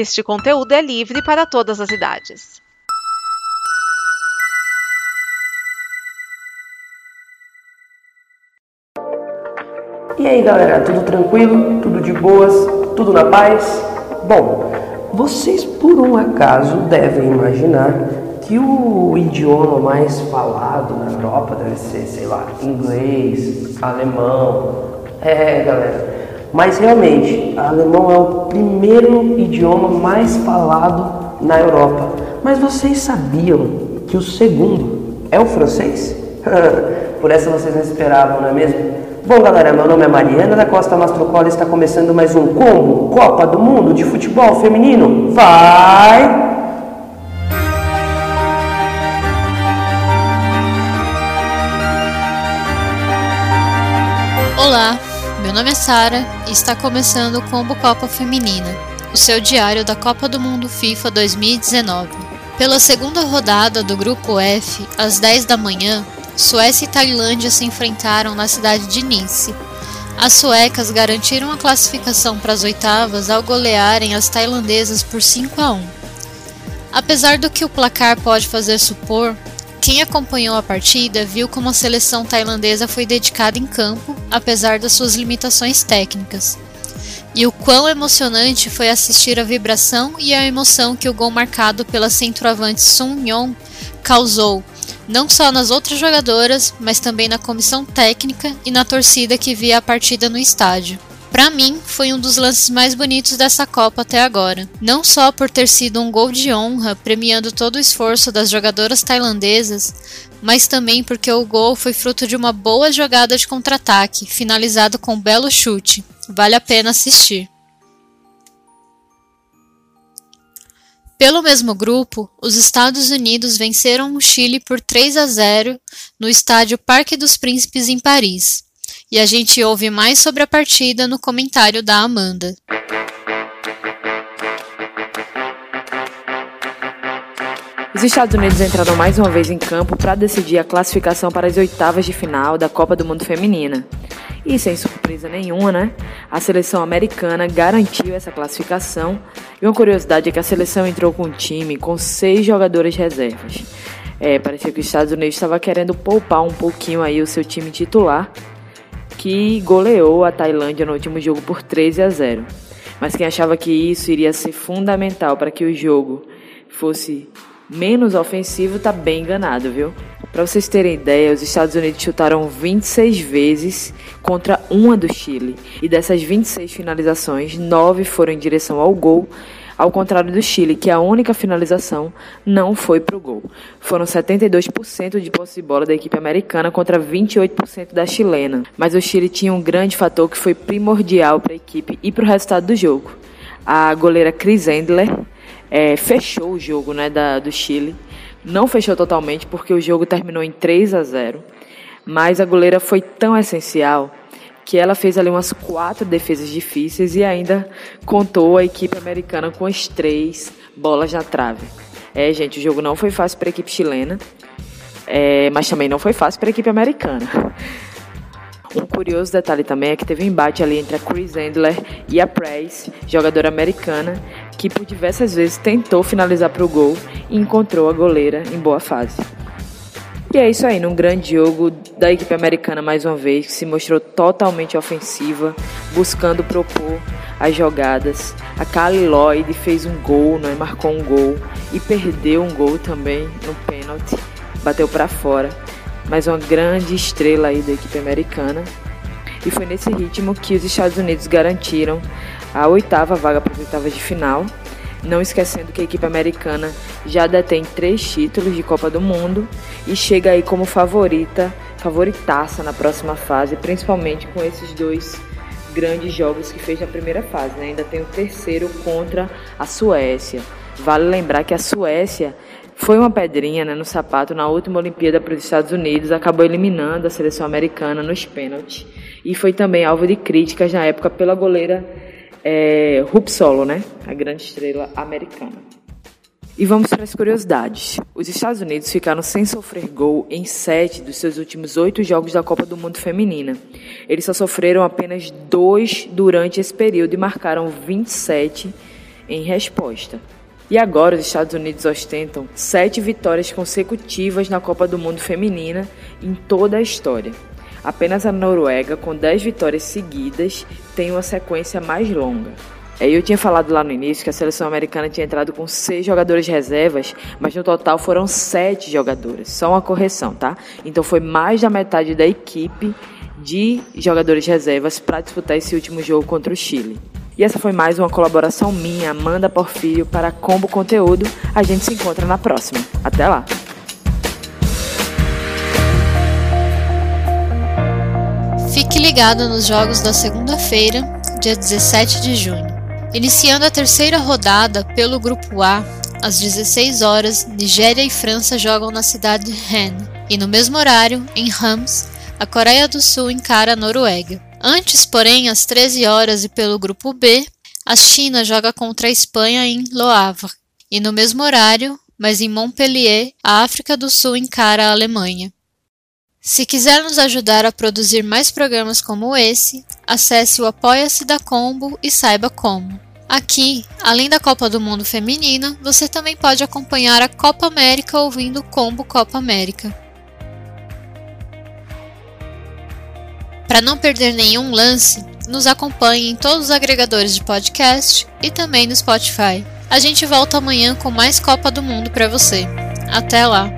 Este conteúdo é livre para todas as idades. E aí galera, tudo tranquilo? Tudo de boas? Tudo na paz? Bom, vocês por um acaso devem imaginar que o idioma mais falado na Europa deve ser, sei lá, inglês, alemão. É, galera. Mas realmente, alemão é o primeiro idioma mais falado na Europa. Mas vocês sabiam que o segundo é o francês? por essa vocês não esperavam, não é mesmo? Bom, galera, meu nome é Mariana da Costa Mastrocola e está começando mais um Combo Copa do Mundo de Futebol Feminino. Vai! Olá, meu nome é Sara e está começando o Combo Copa Feminina, o seu diário da Copa do Mundo FIFA 2019. Pela segunda rodada do Grupo F, às 10 da manhã, Suécia e Tailândia se enfrentaram na cidade de Nice. As suecas garantiram a classificação para as oitavas ao golearem as tailandesas por 5 a 1. Apesar do que o placar pode fazer supor, quem acompanhou a partida viu como a seleção tailandesa foi dedicada em campo, apesar das suas limitações técnicas. E o quão emocionante foi assistir a vibração e a emoção que o gol marcado pela centroavante Sun Yong causou não só nas outras jogadoras, mas também na comissão técnica e na torcida que via a partida no estádio. Para mim, foi um dos lances mais bonitos dessa Copa até agora. Não só por ter sido um gol de honra, premiando todo o esforço das jogadoras tailandesas, mas também porque o gol foi fruto de uma boa jogada de contra-ataque, finalizado com um belo chute. Vale a pena assistir. Pelo mesmo grupo, os Estados Unidos venceram o Chile por 3 a 0 no estádio Parque dos Príncipes em Paris. E a gente ouve mais sobre a partida no comentário da Amanda. Os Estados Unidos entraram mais uma vez em campo para decidir a classificação para as oitavas de final da Copa do Mundo Feminina. E sem surpresa nenhuma, né? A seleção americana garantiu essa classificação. E uma curiosidade é que a seleção entrou com um time com seis jogadores reservas. É, parecia que os Estados Unidos estava querendo poupar um pouquinho aí o seu time titular, que goleou a Tailândia no último jogo por 13 a 0. Mas quem achava que isso iria ser fundamental para que o jogo fosse menos ofensivo tá bem enganado, viu? Para vocês terem ideia, os Estados Unidos chutaram 26 vezes contra uma do Chile. E dessas 26 finalizações, 9 foram em direção ao gol, ao contrário do Chile, que a única finalização não foi para o gol. Foram 72% de posse de bola da equipe americana contra 28% da chilena. Mas o Chile tinha um grande fator que foi primordial para a equipe e para o resultado do jogo. A goleira Chris Endler é, fechou o jogo né, da, do Chile. Não fechou totalmente porque o jogo terminou em 3 a 0. Mas a goleira foi tão essencial que ela fez ali umas quatro defesas difíceis e ainda contou a equipe americana com as três bolas na trave. É, gente, o jogo não foi fácil para a equipe chilena, é, mas também não foi fácil para a equipe americana. Um curioso detalhe também é que teve um embate ali entre a Chris Endler e a Price, jogadora americana, que por diversas vezes tentou finalizar para o gol e encontrou a goleira em boa fase. E é isso aí, num grande jogo da equipe americana mais uma vez, que se mostrou totalmente ofensiva, buscando propor as jogadas. A Kali Lloyd fez um gol, né, marcou um gol e perdeu um gol também no pênalti, bateu para fora mas uma grande estrela aí da equipe americana. E foi nesse ritmo que os Estados Unidos garantiram a oitava vaga para as oitavas de final. Não esquecendo que a equipe americana já detém três títulos de Copa do Mundo e chega aí como favorita, favoritaça na próxima fase, principalmente com esses dois grandes jogos que fez na primeira fase. Né? Ainda tem o terceiro contra a Suécia. Vale lembrar que a Suécia foi uma pedrinha né, no sapato na última Olimpíada para os Estados Unidos, acabou eliminando a seleção americana nos pênaltis e foi também alvo de críticas na época pela goleira é, Rupsolo, né, a grande estrela americana. E vamos para as curiosidades. Os Estados Unidos ficaram sem sofrer gol em sete dos seus últimos oito jogos da Copa do Mundo Feminina. Eles só sofreram apenas dois durante esse período e marcaram 27 em resposta. E agora os Estados Unidos ostentam sete vitórias consecutivas na Copa do Mundo Feminina em toda a história. Apenas a Noruega, com 10 vitórias seguidas, tem uma sequência mais longa. Eu tinha falado lá no início que a seleção americana tinha entrado com seis jogadores reservas, mas no total foram sete jogadores. Só uma correção, tá? Então foi mais da metade da equipe de jogadores reservas para disputar esse último jogo contra o Chile. E essa foi mais uma colaboração minha, Amanda Porfírio, para Combo Conteúdo. A gente se encontra na próxima. Até lá! Fique ligado nos jogos da segunda-feira, dia 17 de junho. Iniciando a terceira rodada pelo Grupo A, às 16 horas, Nigéria e França jogam na cidade de Rennes. E no mesmo horário, em Rams, a Coreia do Sul encara a Noruega. Antes, porém, às 13 horas e pelo grupo B, a China joga contra a Espanha em Le Havre. E no mesmo horário, mas em Montpellier, a África do Sul encara a Alemanha. Se quiser nos ajudar a produzir mais programas como esse, acesse o Apoia-se da Combo e saiba como. Aqui, além da Copa do Mundo Feminina, você também pode acompanhar a Copa América ouvindo o Combo Copa América. Para não perder nenhum lance, nos acompanhe em todos os agregadores de podcast e também no Spotify. A gente volta amanhã com mais Copa do Mundo para você. Até lá!